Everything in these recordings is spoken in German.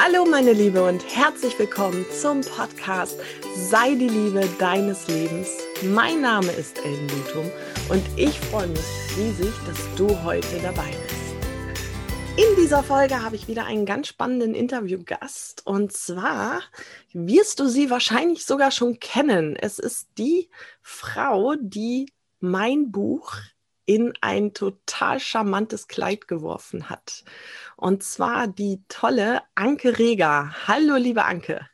Hallo meine Liebe und herzlich willkommen zum Podcast Sei die Liebe deines Lebens. Mein Name ist Ellen Lutum und ich freue mich riesig, dass du heute dabei bist. In dieser Folge habe ich wieder einen ganz spannenden Interviewgast und zwar wirst du sie wahrscheinlich sogar schon kennen. Es ist die Frau, die mein Buch in ein total charmantes Kleid geworfen hat. Und zwar die tolle Anke Reger. Hallo, liebe Anke.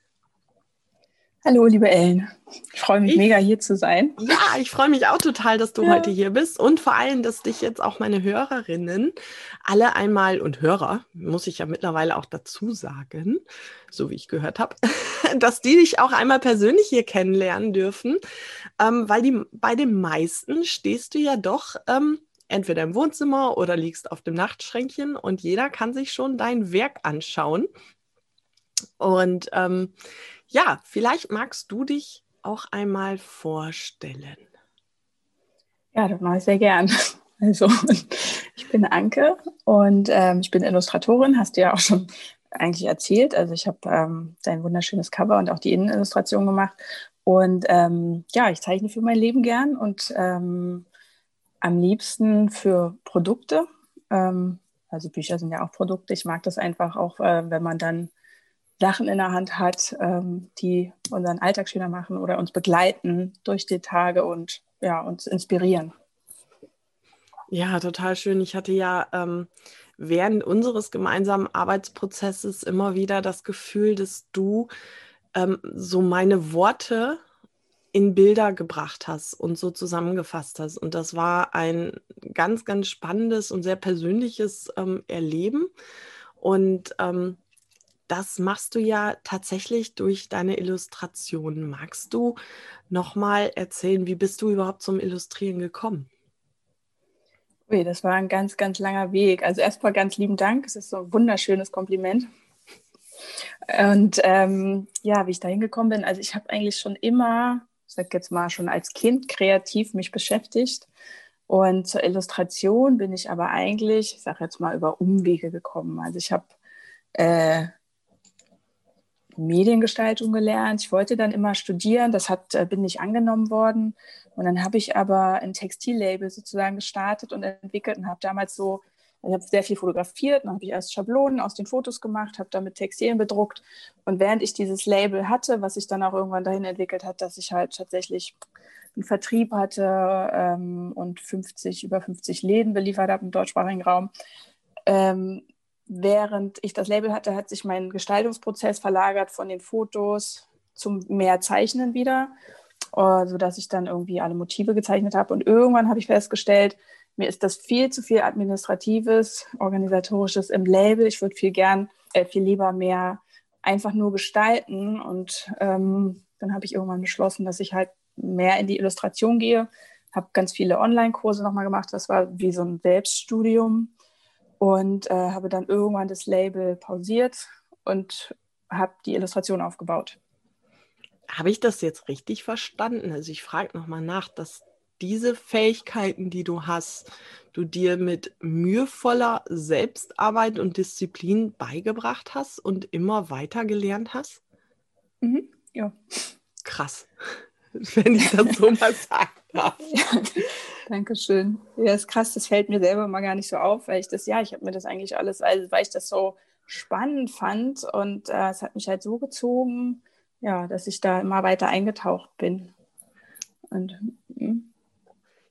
Hallo, liebe Ellen. Ich freue mich ich, mega hier zu sein. Ja, ich freue mich auch total, dass du ja. heute hier bist und vor allem, dass dich jetzt auch meine Hörerinnen alle einmal und Hörer, muss ich ja mittlerweile auch dazu sagen, so wie ich gehört habe, dass die dich auch einmal persönlich hier kennenlernen dürfen, ähm, weil die, bei den meisten stehst du ja doch ähm, entweder im Wohnzimmer oder liegst auf dem Nachtschränkchen und jeder kann sich schon dein Werk anschauen. Und ähm, ja, vielleicht magst du dich auch einmal vorstellen. Ja, das mache ich sehr gern. Also, ich bin Anke und ähm, ich bin Illustratorin, hast du ja auch schon eigentlich erzählt. Also, ich habe ähm, dein wunderschönes Cover und auch die Innenillustration gemacht. Und ähm, ja, ich zeichne für mein Leben gern und ähm, am liebsten für Produkte. Ähm, also, Bücher sind ja auch Produkte. Ich mag das einfach auch, äh, wenn man dann Sachen in der Hand hat, ähm, die unseren Alltag schöner machen oder uns begleiten durch die Tage und ja, uns inspirieren. Ja, total schön. Ich hatte ja ähm, während unseres gemeinsamen Arbeitsprozesses immer wieder das Gefühl, dass du ähm, so meine Worte in Bilder gebracht hast und so zusammengefasst hast. Und das war ein ganz, ganz spannendes und sehr persönliches ähm, Erleben. Und ähm, das machst du ja tatsächlich durch deine Illustrationen. Magst du nochmal erzählen, wie bist du überhaupt zum Illustrieren gekommen? Ui, das war ein ganz, ganz langer Weg. Also erstmal ganz lieben Dank. Es ist so ein wunderschönes Kompliment. Und ähm, ja, wie ich da hingekommen bin, also ich habe eigentlich schon immer, ich sag jetzt mal schon als Kind kreativ mich beschäftigt. Und zur Illustration bin ich aber eigentlich, ich sage jetzt mal, über Umwege gekommen. Also ich habe äh, Mediengestaltung gelernt. Ich wollte dann immer studieren, das hat, äh, bin nicht angenommen worden. Und dann habe ich aber ein Textillabel sozusagen gestartet und entwickelt und habe damals so, ich habe sehr viel fotografiert, dann habe ich erst Schablonen aus den Fotos gemacht, habe damit Textilien bedruckt. Und während ich dieses Label hatte, was sich dann auch irgendwann dahin entwickelt hat, dass ich halt tatsächlich einen Vertrieb hatte ähm, und 50, über 50 Läden beliefert habe im deutschsprachigen Raum, ähm, während ich das Label hatte, hat sich mein Gestaltungsprozess verlagert von den Fotos zum mehr Zeichnen wieder, äh, sodass ich dann irgendwie alle Motive gezeichnet habe. Und irgendwann habe ich festgestellt, mir ist das viel zu viel administratives, organisatorisches im Label. Ich würde viel gern, äh, viel lieber mehr einfach nur gestalten. Und ähm, dann habe ich irgendwann beschlossen, dass ich halt mehr in die Illustration gehe. Habe ganz viele Online-Kurse nochmal gemacht. Das war wie so ein Selbststudium und äh, habe dann irgendwann das Label pausiert und habe die Illustration aufgebaut. Habe ich das jetzt richtig verstanden? Also ich frage nochmal nach, dass diese Fähigkeiten, die du hast, du dir mit mühevoller Selbstarbeit und Disziplin beigebracht hast und immer weiter gelernt hast? Mhm, ja. Krass, wenn ich das so mal sagen darf. Dankeschön. Ja, ist krass, das fällt mir selber mal gar nicht so auf, weil ich das, ja, ich habe mir das eigentlich alles, also, weil ich das so spannend fand und äh, es hat mich halt so gezogen, ja, dass ich da immer weiter eingetaucht bin. Und mh.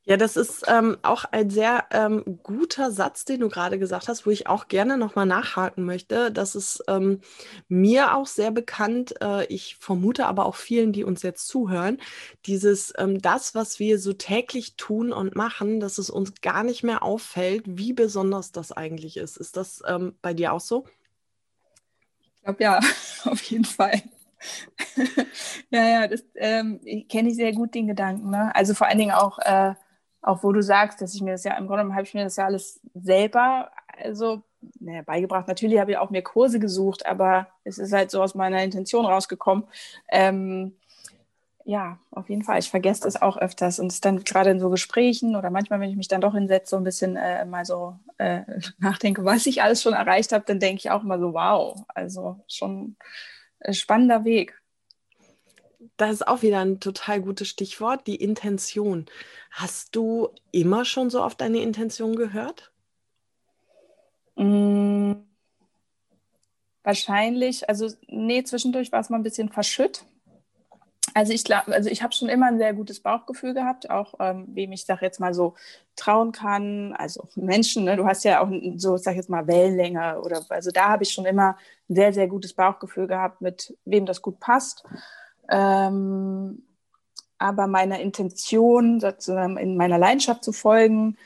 Ja, das ist ähm, auch ein sehr ähm, guter Satz, den du gerade gesagt hast, wo ich auch gerne nochmal nachhaken möchte. Das ist ähm, mir auch sehr bekannt. Äh, ich vermute aber auch vielen, die uns jetzt zuhören, dieses, ähm, das, was wir so täglich tun und machen, dass es uns gar nicht mehr auffällt, wie besonders das eigentlich ist. Ist das ähm, bei dir auch so? Ich glaube ja, auf jeden Fall. ja, ja, das ähm, kenne ich sehr gut, den Gedanken. Ne? Also vor allen Dingen auch äh, auch wo du sagst, dass ich mir das ja im Grunde genommen habe ich mir das ja alles selber also naja, beigebracht. Natürlich habe ich auch mir Kurse gesucht, aber es ist halt so aus meiner Intention rausgekommen. Ähm, ja, auf jeden Fall. Ich vergesse das auch öfters und es dann gerade in so Gesprächen oder manchmal, wenn ich mich dann doch hinsetze, so ein bisschen äh, mal so äh, nachdenke, was ich alles schon erreicht habe, dann denke ich auch mal so, wow, also schon ein spannender Weg. Das ist auch wieder ein total gutes Stichwort, die Intention. Hast du immer schon so auf deine Intention gehört? Mm, wahrscheinlich, also nee, zwischendurch war es mal ein bisschen verschütt also ich glaube, also ich habe schon immer ein sehr gutes Bauchgefühl gehabt, auch ähm, wem ich sag jetzt mal so trauen kann. Also Menschen, ne? du hast ja auch so, sag jetzt mal Wellenlänge oder also da habe ich schon immer ein sehr sehr gutes Bauchgefühl gehabt, mit wem das gut passt. Ähm, aber meiner Intention, sozusagen in meiner Leidenschaft zu folgen,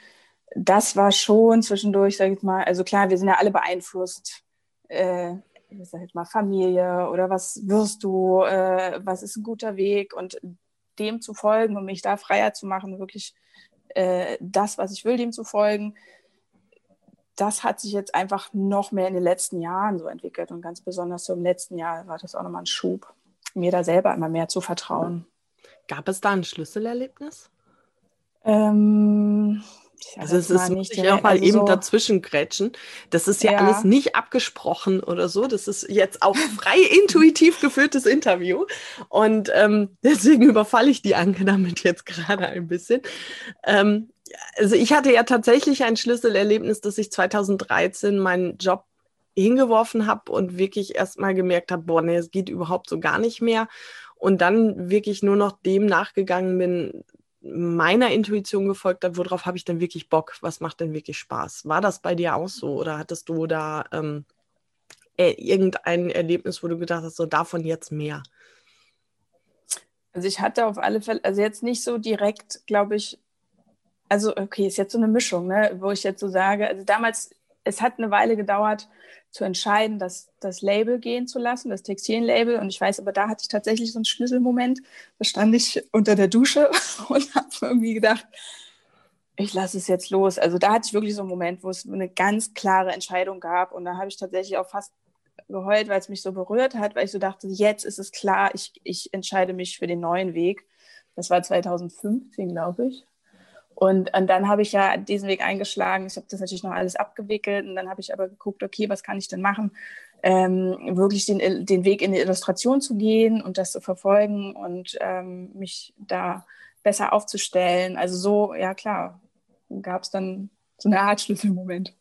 das war schon zwischendurch, sag ich mal, also klar, wir sind ja alle beeinflusst. Äh, ich sag jetzt mal, Familie oder was wirst du, äh, was ist ein guter Weg und dem zu folgen und mich da freier zu machen, wirklich äh, das, was ich will, dem zu folgen, das hat sich jetzt einfach noch mehr in den letzten Jahren so entwickelt und ganz besonders so im letzten Jahr war das auch nochmal ein Schub, mir da selber immer mehr zu vertrauen. Gab es da ein Schlüsselerlebnis? Ähm, also es ist, muss ich auch mal also eben so dazwischen grätschen. Das ist ja, ja, alles nicht abgesprochen oder so. Das ist jetzt auch frei intuitiv geführtes Interview. Und ähm, deswegen überfalle ich die Anke damit jetzt gerade ein bisschen. Ähm, also ich hatte ja tatsächlich ein Schlüsselerlebnis, dass ich 2013 meinen Job hingeworfen habe und wirklich erst mal gemerkt habe, boah, nee, es geht überhaupt so gar nicht mehr. Und dann wirklich nur noch dem nachgegangen bin, meiner Intuition gefolgt habe, worauf habe ich denn wirklich Bock? Was macht denn wirklich Spaß? War das bei dir auch so oder hattest du da ähm, äh, irgendein Erlebnis, wo du gedacht hast, so davon jetzt mehr? Also ich hatte auf alle Fälle, also jetzt nicht so direkt, glaube ich, also okay, ist jetzt so eine Mischung, ne, wo ich jetzt so sage, also damals, es hat eine Weile gedauert, zu entscheiden, das, das Label gehen zu lassen, das Textilienlabel. Und ich weiß, aber da hatte ich tatsächlich so einen Schlüsselmoment. Da stand ich unter der Dusche und habe irgendwie gedacht, ich lasse es jetzt los. Also da hatte ich wirklich so einen Moment, wo es eine ganz klare Entscheidung gab. Und da habe ich tatsächlich auch fast geheult, weil es mich so berührt hat, weil ich so dachte, jetzt ist es klar, ich, ich entscheide mich für den neuen Weg. Das war 2015, glaube ich. Und, und dann habe ich ja diesen Weg eingeschlagen. Ich habe das natürlich noch alles abgewickelt und dann habe ich aber geguckt, okay, was kann ich denn machen? Ähm, wirklich den, den Weg in die Illustration zu gehen und das zu verfolgen und ähm, mich da besser aufzustellen. Also so, ja klar, gab es dann so eine Art Schlüsselmoment.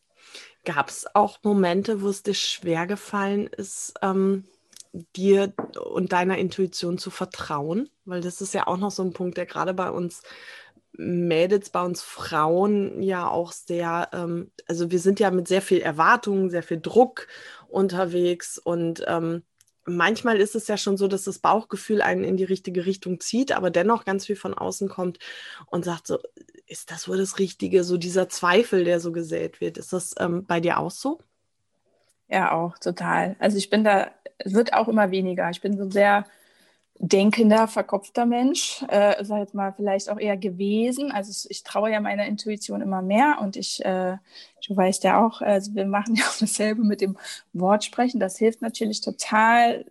Gab es auch Momente, wo es dir schwer gefallen ist, ähm, dir und deiner Intuition zu vertrauen? Weil das ist ja auch noch so ein Punkt, der gerade bei uns Mädels bei uns Frauen ja auch sehr, ähm, also wir sind ja mit sehr viel Erwartungen, sehr viel Druck unterwegs und ähm, manchmal ist es ja schon so, dass das Bauchgefühl einen in die richtige Richtung zieht, aber dennoch ganz viel von außen kommt und sagt so, ist das wohl das Richtige? So dieser Zweifel, der so gesät wird. Ist das ähm, bei dir auch so? Ja, auch total. Also ich bin da, es wird auch immer weniger. Ich bin so sehr denkender, verkopfter Mensch, äh, sag jetzt mal vielleicht auch eher gewesen. Also ich traue ja meiner Intuition immer mehr und ich, äh, du weißt ja auch, also wir machen ja auch dasselbe mit dem Wortsprechen. Das hilft natürlich total,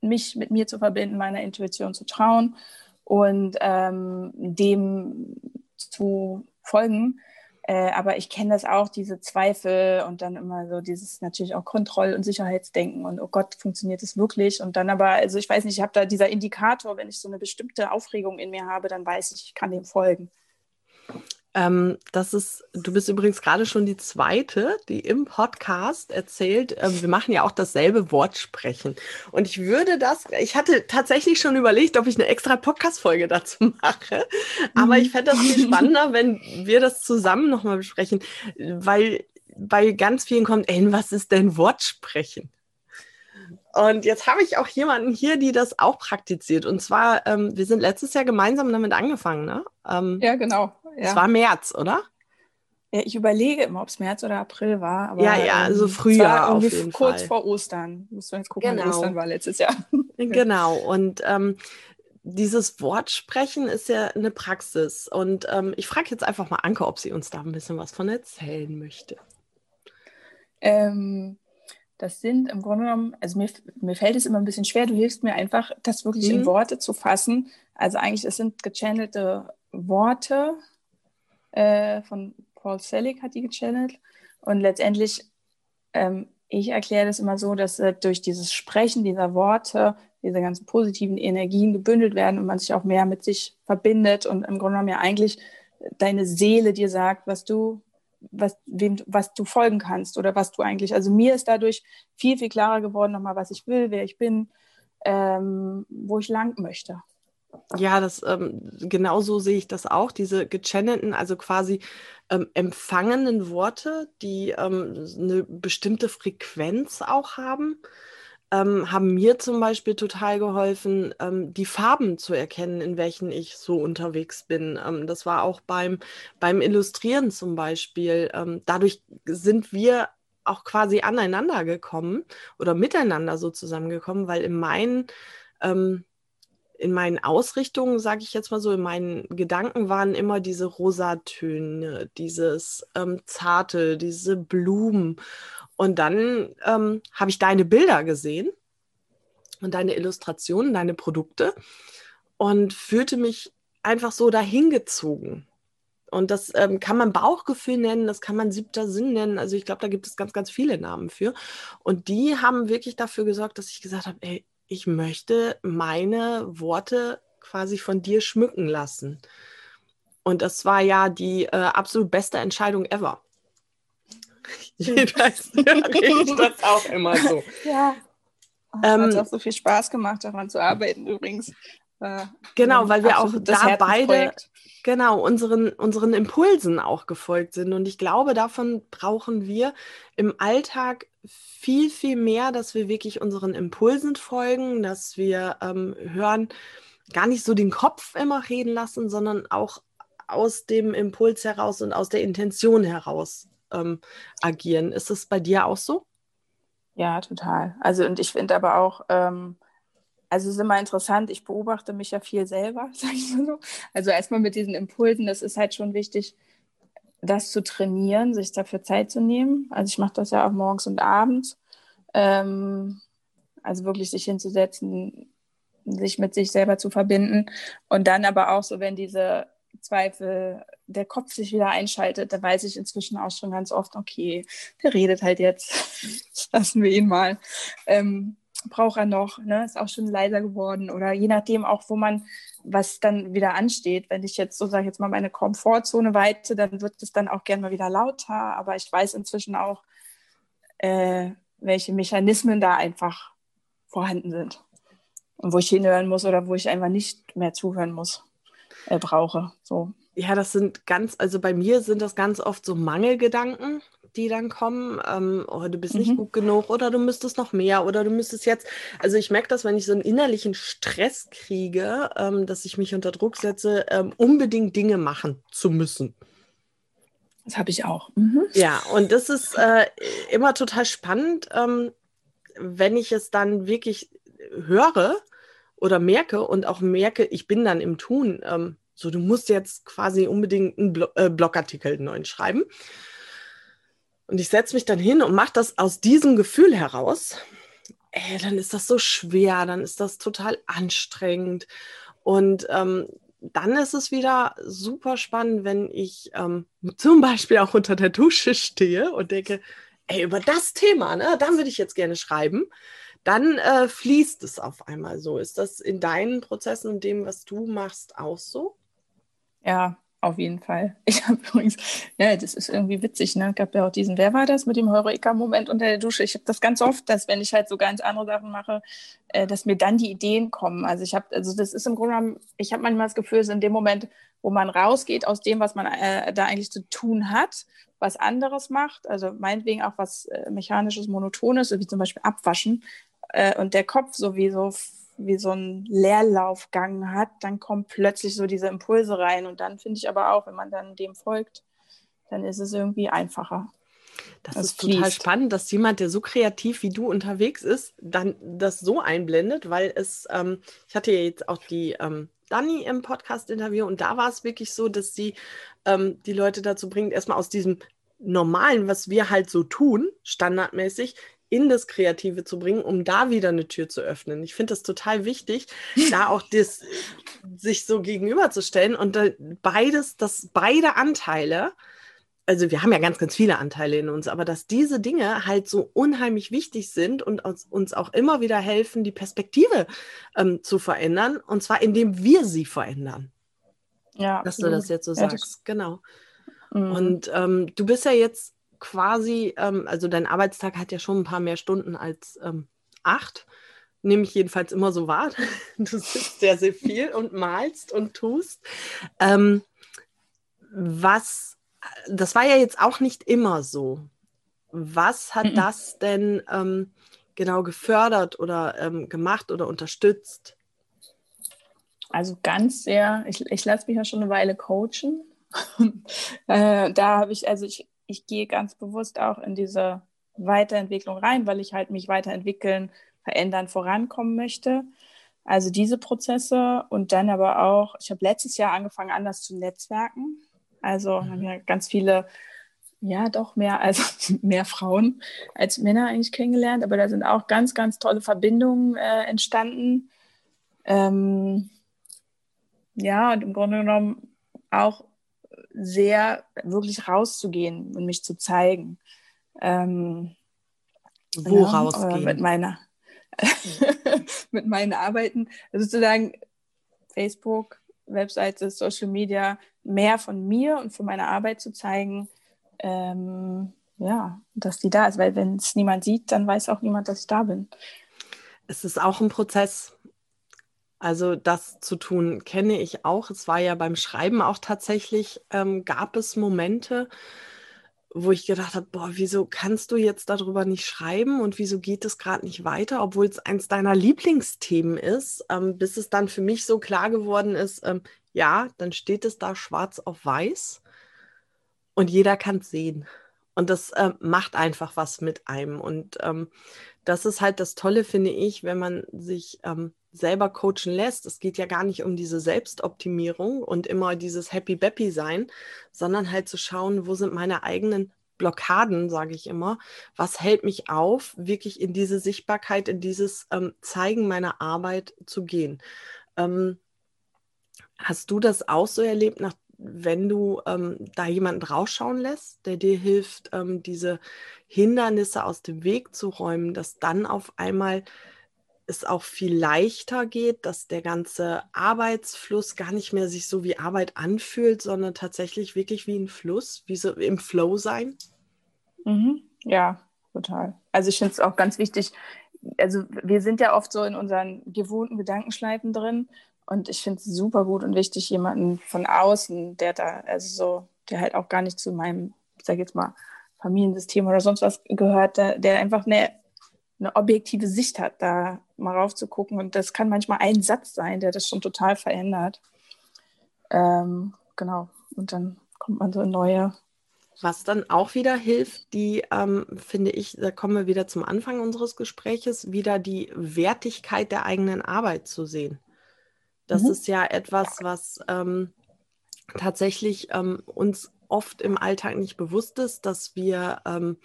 mich mit mir zu verbinden, meiner Intuition zu trauen und ähm, dem zu folgen. Äh, aber ich kenne das auch, diese Zweifel und dann immer so dieses natürlich auch Kontroll- und Sicherheitsdenken und oh Gott, funktioniert es wirklich? Und dann aber, also ich weiß nicht, ich habe da dieser Indikator, wenn ich so eine bestimmte Aufregung in mir habe, dann weiß ich, ich kann dem folgen. Ähm, das ist, du bist übrigens gerade schon die zweite, die im Podcast erzählt, äh, wir machen ja auch dasselbe Wort sprechen. Und ich würde das, ich hatte tatsächlich schon überlegt, ob ich eine extra Podcast-Folge dazu mache. Aber mhm. ich fände das viel spannender, wenn wir das zusammen nochmal besprechen, weil bei ganz vielen kommt, ey, was ist denn Wortsprechen? Und jetzt habe ich auch jemanden hier, die das auch praktiziert. Und zwar, ähm, wir sind letztes Jahr gemeinsam damit angefangen, ne? Ähm, ja, genau. Es war März, oder? Ja, ich überlege immer, ob es März oder April war. Aber, ja, ja, also ähm, Frühjahr auf jeden kurz Fall. vor Ostern. Muss man jetzt gucken, genau. Ostern war letztes Jahr. genau. Und ähm, dieses Wortsprechen ist ja eine Praxis. Und ähm, ich frage jetzt einfach mal Anke, ob sie uns da ein bisschen was von erzählen möchte. Ähm, das sind im Grunde genommen, also mir, mir fällt es immer ein bisschen schwer, du hilfst mir einfach, das wirklich mhm. in Worte zu fassen. Also eigentlich, es sind gechannelte Worte äh, von Paul Selig hat die gechannelt. Und letztendlich, ähm, ich erkläre das immer so, dass äh, durch dieses Sprechen dieser Worte diese ganzen positiven Energien gebündelt werden und man sich auch mehr mit sich verbindet und im Grunde genommen ja eigentlich deine Seele dir sagt, was du was, wem, was du folgen kannst oder was du eigentlich, also mir ist dadurch viel, viel klarer geworden, nochmal, was ich will, wer ich bin, ähm, wo ich lang möchte. Ja, das ähm, genauso sehe ich das auch. Diese gechannelten, also quasi ähm, empfangenen Worte, die ähm, eine bestimmte Frequenz auch haben ähm, haben mir zum Beispiel total geholfen, ähm, die Farben zu erkennen, in welchen ich so unterwegs bin. Ähm, das war auch beim, beim Illustrieren zum Beispiel. Dadurch sind wir auch quasi aneinander gekommen oder miteinander so zusammengekommen, weil in meinen ähm, in meinen Ausrichtungen, sage ich jetzt mal so, in meinen Gedanken waren immer diese Rosatöne, dieses ähm, Zarte, diese Blumen. Und dann ähm, habe ich deine Bilder gesehen und deine Illustrationen, deine Produkte und fühlte mich einfach so dahingezogen. Und das ähm, kann man Bauchgefühl nennen, das kann man siebter Sinn nennen. Also ich glaube, da gibt es ganz, ganz viele Namen für. Und die haben wirklich dafür gesorgt, dass ich gesagt habe, ey, ich möchte meine Worte quasi von dir schmücken lassen. Und das war ja die äh, absolut beste Entscheidung ever. Jedenfalls rede ich das auch immer so. Ja. Ähm, hat auch so viel Spaß gemacht, daran zu arbeiten übrigens. Äh, genau, weil wir auch da beide genau unseren, unseren Impulsen auch gefolgt sind. Und ich glaube, davon brauchen wir im Alltag viel, viel mehr, dass wir wirklich unseren Impulsen folgen, dass wir ähm, hören, gar nicht so den Kopf immer reden lassen, sondern auch aus dem Impuls heraus und aus der Intention heraus ähm, agieren. Ist es bei dir auch so? Ja, total. Also und ich finde aber auch, ähm, also es ist immer interessant, ich beobachte mich ja viel selber, sage ich mal so. Also erstmal mit diesen Impulsen, das ist halt schon wichtig, das zu trainieren, sich dafür Zeit zu nehmen. Also ich mache das ja auch morgens und abends. Ähm, also wirklich sich hinzusetzen, sich mit sich selber zu verbinden und dann aber auch so, wenn diese Zweifel der Kopf sich wieder einschaltet, da weiß ich inzwischen auch schon ganz oft, okay, der redet halt jetzt, lassen wir ihn mal. Ähm, braucht er noch, ne? ist auch schon leiser geworden oder je nachdem auch, wo man, was dann wieder ansteht. Wenn ich jetzt so sage, jetzt mal meine Komfortzone weite, dann wird es dann auch gerne mal wieder lauter, aber ich weiß inzwischen auch, äh, welche Mechanismen da einfach vorhanden sind und wo ich hinhören muss oder wo ich einfach nicht mehr zuhören muss äh, brauche. So. Ja, das sind ganz, also bei mir sind das ganz oft so Mangelgedanken, die dann kommen. Ähm, oh, du bist mhm. nicht gut genug oder du müsstest noch mehr oder du müsstest jetzt. Also ich merke das, wenn ich so einen innerlichen Stress kriege, ähm, dass ich mich unter Druck setze, ähm, unbedingt Dinge machen zu müssen. Das habe ich auch. Mhm. Ja, und das ist äh, immer total spannend, ähm, wenn ich es dann wirklich höre oder merke und auch merke, ich bin dann im Tun. Ähm, so, du musst jetzt quasi unbedingt einen Blo äh, Blogartikel neu schreiben. Und ich setze mich dann hin und mache das aus diesem Gefühl heraus. Ey, dann ist das so schwer, dann ist das total anstrengend. Und ähm, dann ist es wieder super spannend, wenn ich ähm, zum Beispiel auch unter der Dusche stehe und denke, ey, über das Thema, ne, dann würde ich jetzt gerne schreiben dann äh, fließt es auf einmal so. Ist das in deinen Prozessen und dem, was du machst, auch so? Ja, auf jeden Fall. Ich habe übrigens, ja, das ist irgendwie witzig, ne? Gab ja auch diesen, wer war das mit dem Heureka-Moment unter der Dusche? Ich habe das ganz oft, dass wenn ich halt so ganz andere Sachen mache, äh, dass mir dann die Ideen kommen. Also ich habe, also das ist im Grunde genommen, ich habe manchmal das Gefühl, es ist in dem Moment, wo man rausgeht aus dem, was man äh, da eigentlich zu tun hat, was anderes macht, also meinetwegen auch was äh, mechanisches, monotones, wie zum Beispiel Abwaschen, äh, und der Kopf sowieso wie so ein Leerlaufgang hat, dann kommen plötzlich so diese Impulse rein. Und dann finde ich aber auch, wenn man dann dem folgt, dann ist es irgendwie einfacher. Das, das ist fließt. total spannend, dass jemand, der so kreativ wie du unterwegs ist, dann das so einblendet, weil es, ähm, ich hatte ja jetzt auch die ähm, Dani im Podcast-Interview und da war es wirklich so, dass sie ähm, die Leute dazu bringt, erstmal aus diesem Normalen, was wir halt so tun, standardmäßig, in das Kreative zu bringen, um da wieder eine Tür zu öffnen. Ich finde das total wichtig, da auch das sich so gegenüberzustellen und beides, dass beide Anteile, also wir haben ja ganz, ganz viele Anteile in uns, aber dass diese Dinge halt so unheimlich wichtig sind und uns auch immer wieder helfen, die Perspektive ähm, zu verändern, und zwar indem wir sie verändern. Ja, dass du das jetzt so sagst, das, genau. Mhm. Und ähm, du bist ja jetzt quasi, ähm, also dein Arbeitstag hat ja schon ein paar mehr Stunden als ähm, acht. Nehme ich jedenfalls immer so wahr. Du sitzt sehr, sehr viel und malst und tust. Ähm, was, das war ja jetzt auch nicht immer so. Was hat mhm. das denn ähm, genau gefördert oder ähm, gemacht oder unterstützt? Also ganz sehr, ich, ich lasse mich ja schon eine Weile coachen. äh, da habe ich, also ich, ich gehe ganz bewusst auch in diese Weiterentwicklung rein, weil ich halt mich weiterentwickeln, verändern, vorankommen möchte. Also diese Prozesse und dann aber auch, ich habe letztes Jahr angefangen, anders zu netzwerken. Also mhm. haben ja ganz viele, ja doch mehr, also mehr Frauen als Männer eigentlich kennengelernt, aber da sind auch ganz, ganz tolle Verbindungen äh, entstanden. Ähm, ja, und im Grunde genommen auch sehr wirklich rauszugehen und mich zu zeigen. Ähm, Wo ja, rausgehen? Mit meiner, mit meinen Arbeiten. Also sozusagen Facebook, Webseite, Social Media, mehr von mir und von meiner Arbeit zu zeigen. Ähm, ja, dass die da ist, weil wenn es niemand sieht, dann weiß auch niemand, dass ich da bin. Es ist auch ein Prozess. Also das zu tun kenne ich auch. Es war ja beim Schreiben auch tatsächlich, ähm, gab es Momente, wo ich gedacht habe, boah, wieso kannst du jetzt darüber nicht schreiben und wieso geht es gerade nicht weiter, obwohl es eins deiner Lieblingsthemen ist, ähm, bis es dann für mich so klar geworden ist, ähm, ja, dann steht es da schwarz auf weiß und jeder kann es sehen. Und das äh, macht einfach was mit einem. Und ähm, das ist halt das Tolle, finde ich, wenn man sich ähm, selber coachen lässt. Es geht ja gar nicht um diese Selbstoptimierung und immer dieses Happy Beppy sein, sondern halt zu schauen, wo sind meine eigenen Blockaden, sage ich immer. Was hält mich auf, wirklich in diese Sichtbarkeit, in dieses ähm, Zeigen meiner Arbeit zu gehen? Ähm, hast du das auch so erlebt, nach, wenn du ähm, da jemanden rausschauen lässt, der dir hilft, ähm, diese Hindernisse aus dem Weg zu räumen, dass dann auf einmal es auch viel leichter geht, dass der ganze Arbeitsfluss gar nicht mehr sich so wie Arbeit anfühlt, sondern tatsächlich wirklich wie ein Fluss, wie so im Flow sein? Mhm. Ja, total. Also ich finde es auch ganz wichtig, also wir sind ja oft so in unseren gewohnten Gedankenschleifen drin und ich finde es super gut und wichtig, jemanden von außen, der da, also so, der halt auch gar nicht zu meinem, ich sag jetzt mal, Familiensystem oder sonst was gehört, der, der einfach eine eine objektive Sicht hat, da mal rauf zu gucken. Und das kann manchmal ein Satz sein, der das schon total verändert. Ähm, genau. Und dann kommt man so in neue. Was dann auch wieder hilft, die, ähm, finde ich, da kommen wir wieder zum Anfang unseres Gespräches, wieder die Wertigkeit der eigenen Arbeit zu sehen. Das mhm. ist ja etwas, was ähm, tatsächlich ähm, uns oft im Alltag nicht bewusst ist, dass wir ähm,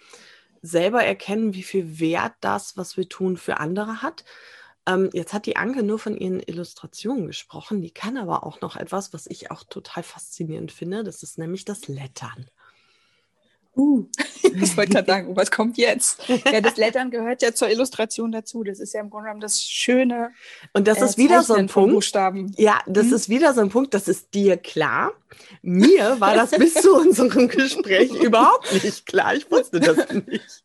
selber erkennen, wie viel Wert das, was wir tun, für andere hat. Ähm, jetzt hat die Anke nur von ihren Illustrationen gesprochen. Die kann aber auch noch etwas, was ich auch total faszinierend finde. Das ist nämlich das Lettern. Uh, ich wollte gerade sagen, was kommt jetzt? Ja, das Lettern gehört ja zur Illustration dazu. Das ist ja im Grunde genommen das schöne. Und das äh, ist wieder so ein Punkt. Ja, das hm? ist wieder so ein Punkt, das ist dir klar. Mir war das bis zu unserem Gespräch überhaupt nicht klar. Ich wusste das nicht.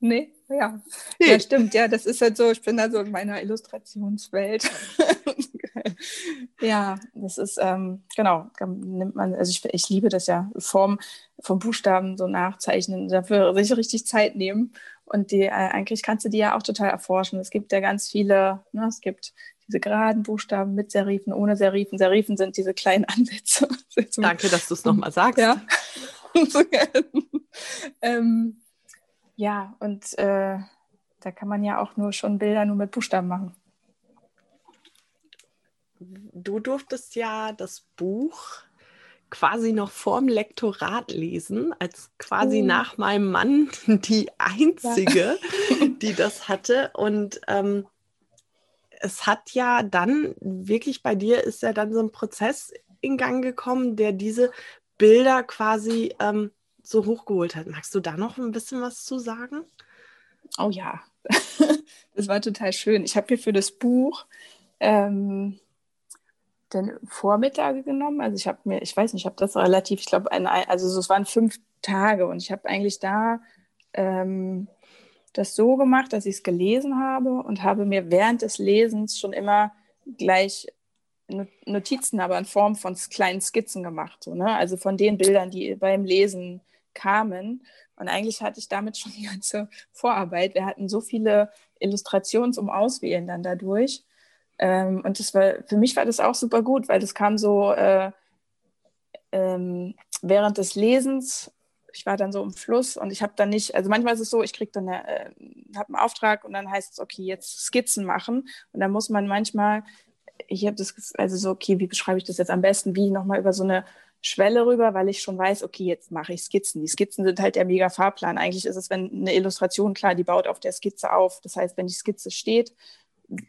Nee, ja. Ja, stimmt. Ja, das ist halt so, ich bin da so in meiner Illustrationswelt. ja, das ist, ähm, genau, nimmt man, also ich, ich liebe das ja, Form von Buchstaben so nachzeichnen, dafür sich richtig Zeit nehmen. Und die, äh, eigentlich kannst du die ja auch total erforschen. Es gibt ja ganz viele, ne, es gibt diese geraden Buchstaben mit Serifen, ohne Serifen. Serifen sind diese kleinen Ansätze. Danke, dass du es nochmal sagst. Ja. ähm, ja, und äh, da kann man ja auch nur schon Bilder nur mit Buchstaben machen. Du durftest ja das Buch quasi noch vorm Lektorat lesen, als quasi oh. nach meinem Mann die einzige, ja. die das hatte. Und ähm, es hat ja dann wirklich bei dir ist ja dann so ein Prozess in Gang gekommen, der diese Bilder quasi ähm, so hochgeholt hat. Magst du da noch ein bisschen was zu sagen? Oh ja, das war total schön. Ich habe hier für das Buch ähm, den Vormittag genommen. Also ich habe mir, ich weiß nicht, ich habe das relativ, ich glaube, also es waren fünf Tage und ich habe eigentlich da ähm, das so gemacht, dass ich es gelesen habe und habe mir während des Lesens schon immer gleich Notizen, aber in Form von kleinen Skizzen gemacht. So, ne? Also von den Bildern, die beim Lesen kamen. Und eigentlich hatte ich damit schon die ganze Vorarbeit. Wir hatten so viele Illustrationen zum Auswählen dann dadurch. Ähm, und das war, für mich war das auch super gut, weil das kam so äh, ähm, während des Lesens ich war dann so im Fluss und ich habe dann nicht, also manchmal ist es so, ich kriege dann, äh, habe einen Auftrag und dann heißt es, okay, jetzt Skizzen machen und dann muss man manchmal, ich habe das, also so, okay, wie beschreibe ich das jetzt am besten, wie nochmal über so eine Schwelle rüber, weil ich schon weiß, okay, jetzt mache ich Skizzen. Die Skizzen sind halt der mega Fahrplan. Eigentlich ist es, wenn eine Illustration, klar, die baut auf der Skizze auf. Das heißt, wenn die Skizze steht,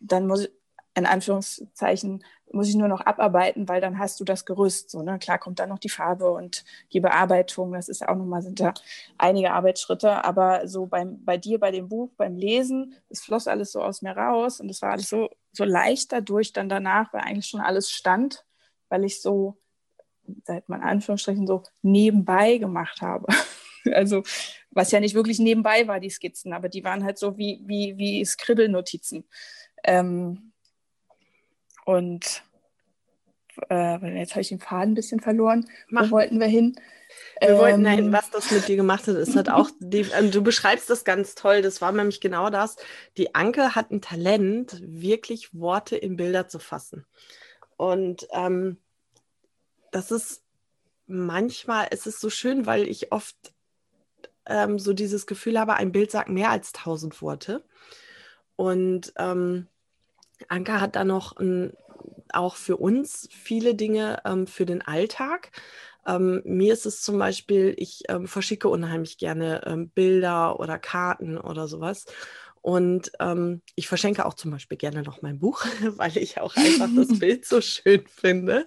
dann muss ich, in Anführungszeichen, muss ich nur noch abarbeiten, weil dann hast du das Gerüst. So, ne? Klar kommt dann noch die Farbe und die Bearbeitung. Das ist auch nochmal, sind da einige Arbeitsschritte. Aber so beim, bei dir, bei dem Buch, beim Lesen, es floss alles so aus mir raus und es war alles so, so leicht dadurch dann danach, weil eigentlich schon alles stand, weil ich so, seit man Anführungsstrichen, so nebenbei gemacht habe. also, was ja nicht wirklich nebenbei war, die Skizzen, aber die waren halt so wie, wie, wie Skribbelnotizen. Ähm, und äh, jetzt habe ich den Faden ein bisschen verloren. Mach. Wo wollten wir hin? Wir ähm, wollten dahin, was das mit dir gemacht hat. Es hat auch, die, äh, du beschreibst das ganz toll. Das war nämlich genau das. Die Anke hat ein Talent, wirklich Worte in Bilder zu fassen. Und ähm, das ist manchmal, es ist so schön, weil ich oft ähm, so dieses Gefühl habe, ein Bild sagt mehr als tausend Worte. Und ähm, Anka hat da noch ein, auch für uns viele Dinge ähm, für den Alltag. Ähm, mir ist es zum Beispiel, ich ähm, verschicke unheimlich gerne ähm, Bilder oder Karten oder sowas. Und ähm, ich verschenke auch zum Beispiel gerne noch mein Buch, weil ich auch einfach das Bild so schön finde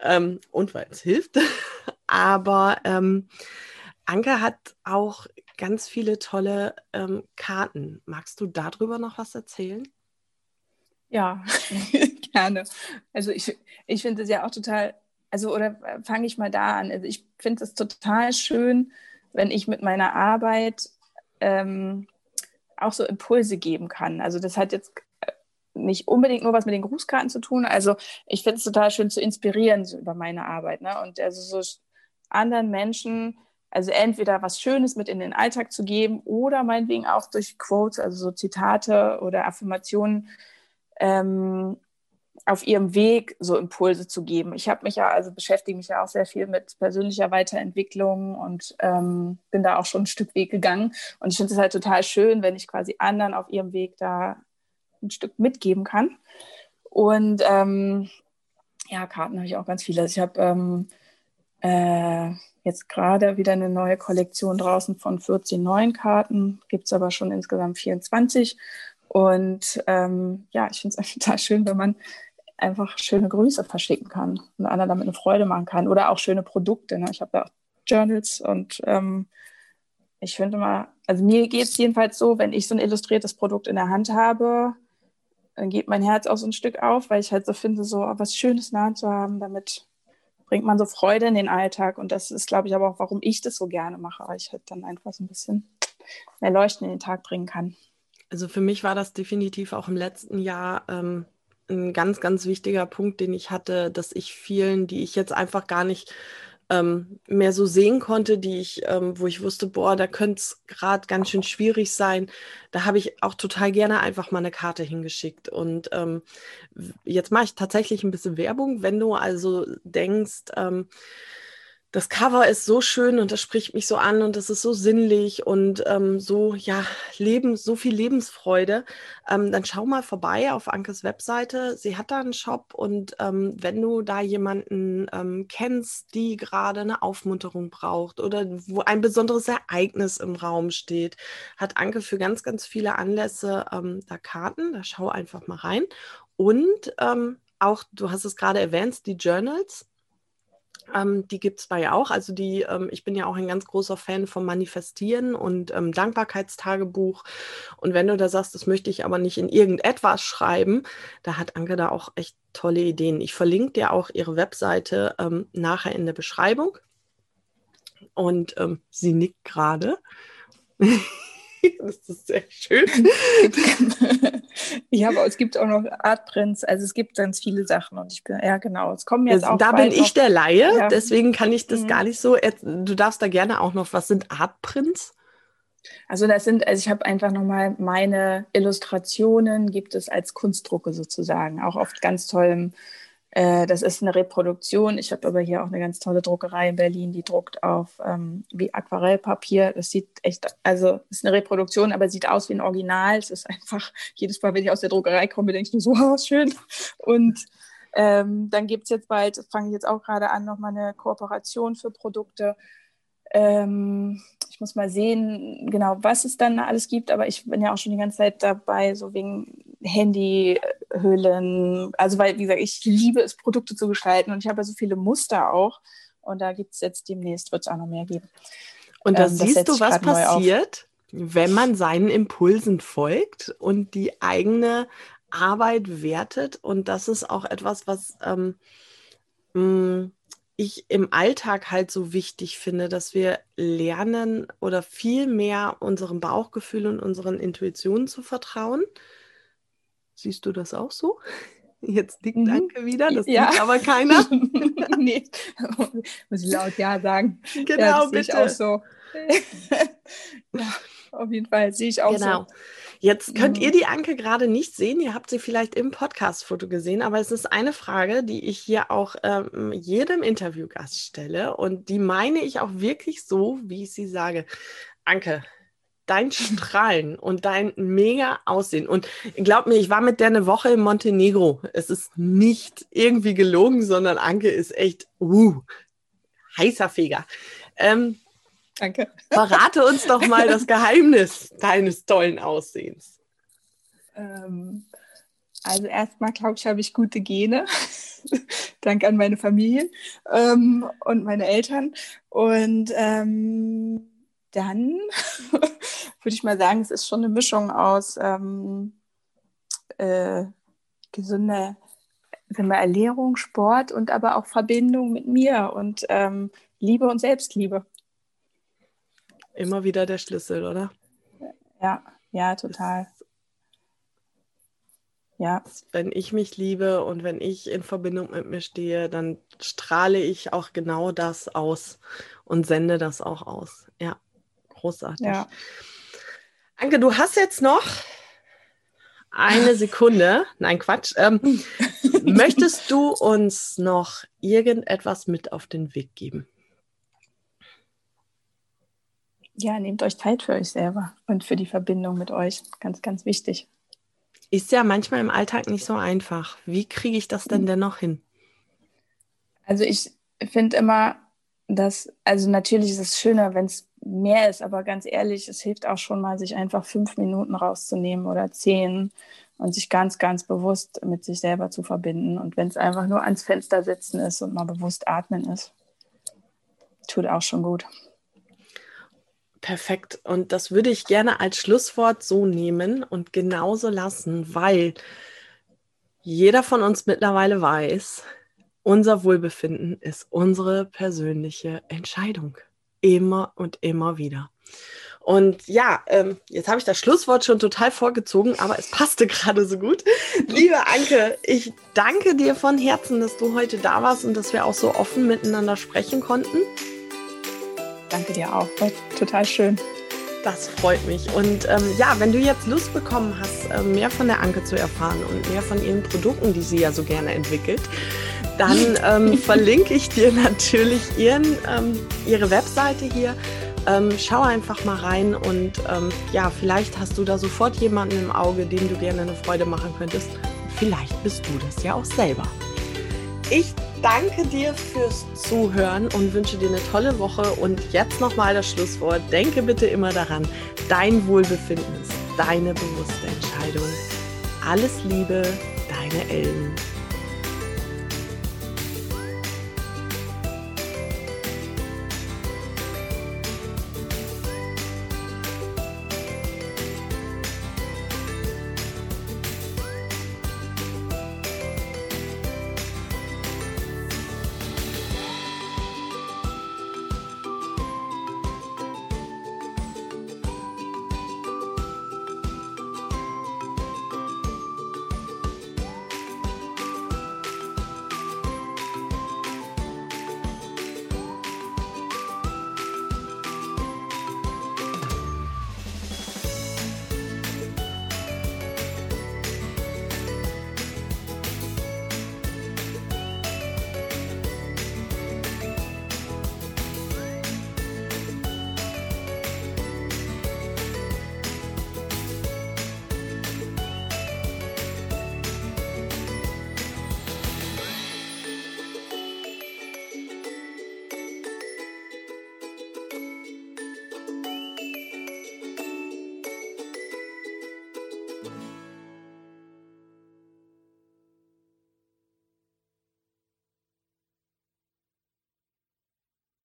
ähm, und weil es hilft. Aber Anke hat auch ganz viele tolle Karten. Magst du darüber noch was erzählen? Ja, gerne. Also ich, ich finde es ja auch total, also oder fange ich mal da an. Also ich finde es total schön, wenn ich mit meiner Arbeit ähm, auch so Impulse geben kann. Also das hat jetzt äh, nicht unbedingt nur was mit den Grußkarten zu tun. Also ich finde es total schön zu inspirieren so über meine Arbeit. Ne? Und also so anderen Menschen, also entweder was Schönes mit in den Alltag zu geben oder meinetwegen auch durch Quotes, also so Zitate oder Affirmationen ähm, auf ihrem Weg so Impulse zu geben. Ich habe mich ja, also beschäftige mich ja auch sehr viel mit persönlicher Weiterentwicklung und ähm, bin da auch schon ein Stück Weg gegangen. Und ich finde es halt total schön, wenn ich quasi anderen auf ihrem Weg da ein Stück mitgeben kann. Und ähm, ja, Karten habe ich auch ganz viele. Also ich habe ähm, äh, jetzt gerade wieder eine neue Kollektion draußen von 14 neuen Karten, gibt es aber schon insgesamt 24. Und ähm, ja, ich finde es total schön, wenn man einfach schöne Grüße verschicken kann und einer damit eine Freude machen kann oder auch schöne Produkte. Ne? Ich habe ja auch Journals und ähm, ich finde mal, also mir geht es jedenfalls so, wenn ich so ein illustriertes Produkt in der Hand habe, dann geht mein Herz auch so ein Stück auf, weil ich halt so finde, so was Schönes in zu haben, damit bringt man so Freude in den Alltag. Und das ist, glaube ich, aber auch, warum ich das so gerne mache, weil ich halt dann einfach so ein bisschen mehr Leuchten in den Tag bringen kann. Also für mich war das definitiv auch im letzten Jahr ähm, ein ganz, ganz wichtiger Punkt, den ich hatte, dass ich vielen, die ich jetzt einfach gar nicht ähm, mehr so sehen konnte, die ich, ähm, wo ich wusste, boah, da könnte es gerade ganz schön schwierig sein. Da habe ich auch total gerne einfach mal eine Karte hingeschickt. Und ähm, jetzt mache ich tatsächlich ein bisschen Werbung, wenn du also denkst, ähm, das Cover ist so schön und das spricht mich so an und das ist so sinnlich und ähm, so, ja, Leben, so viel Lebensfreude. Ähm, dann schau mal vorbei auf Ankes Webseite. Sie hat da einen Shop und ähm, wenn du da jemanden ähm, kennst, die gerade eine Aufmunterung braucht oder wo ein besonderes Ereignis im Raum steht, hat Anke für ganz, ganz viele Anlässe ähm, da Karten. Da schau einfach mal rein. Und ähm, auch, du hast es gerade erwähnt, die Journals ähm, die gibt es bei auch. Also die, ähm, ich bin ja auch ein ganz großer Fan vom Manifestieren und ähm, Dankbarkeitstagebuch. Und wenn du da sagst, das möchte ich aber nicht in irgendetwas schreiben, da hat Anke da auch echt tolle Ideen. Ich verlinke dir auch ihre Webseite ähm, nachher in der Beschreibung. Und ähm, sie nickt gerade. das ist sehr schön. ja, aber es gibt auch noch Artprints, also es gibt ganz viele Sachen und ich bin, ja genau, es kommen jetzt auch. Da bin ich der Laie, ja. deswegen kann ich das mhm. gar nicht so. Du darfst da gerne auch noch, was sind Artprints? Also das sind, also ich habe einfach nochmal meine Illustrationen, gibt es als Kunstdrucke sozusagen, auch oft ganz tollem äh, das ist eine Reproduktion. Ich habe aber hier auch eine ganz tolle Druckerei in Berlin, die druckt auf ähm, wie Aquarellpapier. Das sieht echt, also ist eine Reproduktion, aber sieht aus wie ein Original. Es ist einfach, jedes Mal, wenn ich aus der Druckerei komme, denke ich mir so, oh, schön. Und ähm, dann gibt es jetzt bald, fange ich jetzt auch gerade an, nochmal eine Kooperation für Produkte. Ähm, ich muss mal sehen, genau, was es dann alles gibt, aber ich bin ja auch schon die ganze Zeit dabei, so wegen Handyhüllen. Also, weil, wie gesagt, ich liebe es, Produkte zu gestalten und ich habe ja so viele Muster auch. Und da gibt es jetzt demnächst, wird es auch noch mehr geben. Und da ähm, siehst du, was passiert, wenn man seinen Impulsen folgt und die eigene Arbeit wertet. Und das ist auch etwas, was ähm, mm, ich im Alltag halt so wichtig finde, dass wir lernen oder viel mehr unserem Bauchgefühl und unseren Intuitionen zu vertrauen. Siehst du das auch so? Jetzt mhm. Danke wieder, das ja. sieht aber keiner. nee, muss ich laut Ja sagen. Genau, ja, das bitte. Sehe ich auch so. ja, auf jeden Fall sehe ich auch genau. so. Jetzt könnt mhm. ihr die Anke gerade nicht sehen. Ihr habt sie vielleicht im Podcast-Foto gesehen, aber es ist eine Frage, die ich hier auch ähm, jedem Interviewgast stelle und die meine ich auch wirklich so, wie ich sie sage. Anke, dein Strahlen und dein mega Aussehen. Und glaub mir, ich war mit der eine Woche in Montenegro. Es ist nicht irgendwie gelogen, sondern Anke ist echt uh, heißer Feger. Ähm, Danke. Verrate uns doch mal das Geheimnis deines tollen Aussehens. Ähm, also erstmal, glaube ich, habe ich gute Gene. Dank an meine Familie ähm, und meine Eltern. Und ähm, dann würde ich mal sagen, es ist schon eine Mischung aus ähm, äh, gesunder Ernährung, Sport und aber auch Verbindung mit mir und ähm, Liebe und Selbstliebe. Immer wieder der Schlüssel, oder? Ja, ja, total. Ja. Wenn ich mich liebe und wenn ich in Verbindung mit mir stehe, dann strahle ich auch genau das aus und sende das auch aus. Ja, großartig. Ja. Anke, du hast jetzt noch eine Sekunde. Nein, Quatsch. Ähm, möchtest du uns noch irgendetwas mit auf den Weg geben? Ja, nehmt euch Zeit für euch selber und für die Verbindung mit euch. Ganz, ganz wichtig. Ist ja manchmal im Alltag nicht so einfach. Wie kriege ich das denn mhm. dennoch hin? Also ich finde immer, dass, also natürlich ist es schöner, wenn es mehr ist, aber ganz ehrlich, es hilft auch schon mal, sich einfach fünf Minuten rauszunehmen oder zehn und sich ganz, ganz bewusst mit sich selber zu verbinden. Und wenn es einfach nur ans Fenster sitzen ist und mal bewusst atmen ist, tut auch schon gut. Perfekt. Und das würde ich gerne als Schlusswort so nehmen und genauso lassen, weil jeder von uns mittlerweile weiß, unser Wohlbefinden ist unsere persönliche Entscheidung. Immer und immer wieder. Und ja, ähm, jetzt habe ich das Schlusswort schon total vorgezogen, aber es passte gerade so gut. Liebe Anke, ich danke dir von Herzen, dass du heute da warst und dass wir auch so offen miteinander sprechen konnten. Danke dir auch. War total schön. Das freut mich. Und ähm, ja, wenn du jetzt Lust bekommen hast, äh, mehr von der Anke zu erfahren und mehr von ihren Produkten, die sie ja so gerne entwickelt, dann ähm, verlinke ich dir natürlich ihren, ähm, ihre Webseite hier. Ähm, schau einfach mal rein und ähm, ja, vielleicht hast du da sofort jemanden im Auge, dem du gerne eine Freude machen könntest. Vielleicht bist du das ja auch selber. Ich danke dir fürs Zuhören und wünsche dir eine tolle Woche. Und jetzt nochmal das Schlusswort. Denke bitte immer daran, dein Wohlbefinden ist deine bewusste Entscheidung. Alles Liebe, deine Ellen.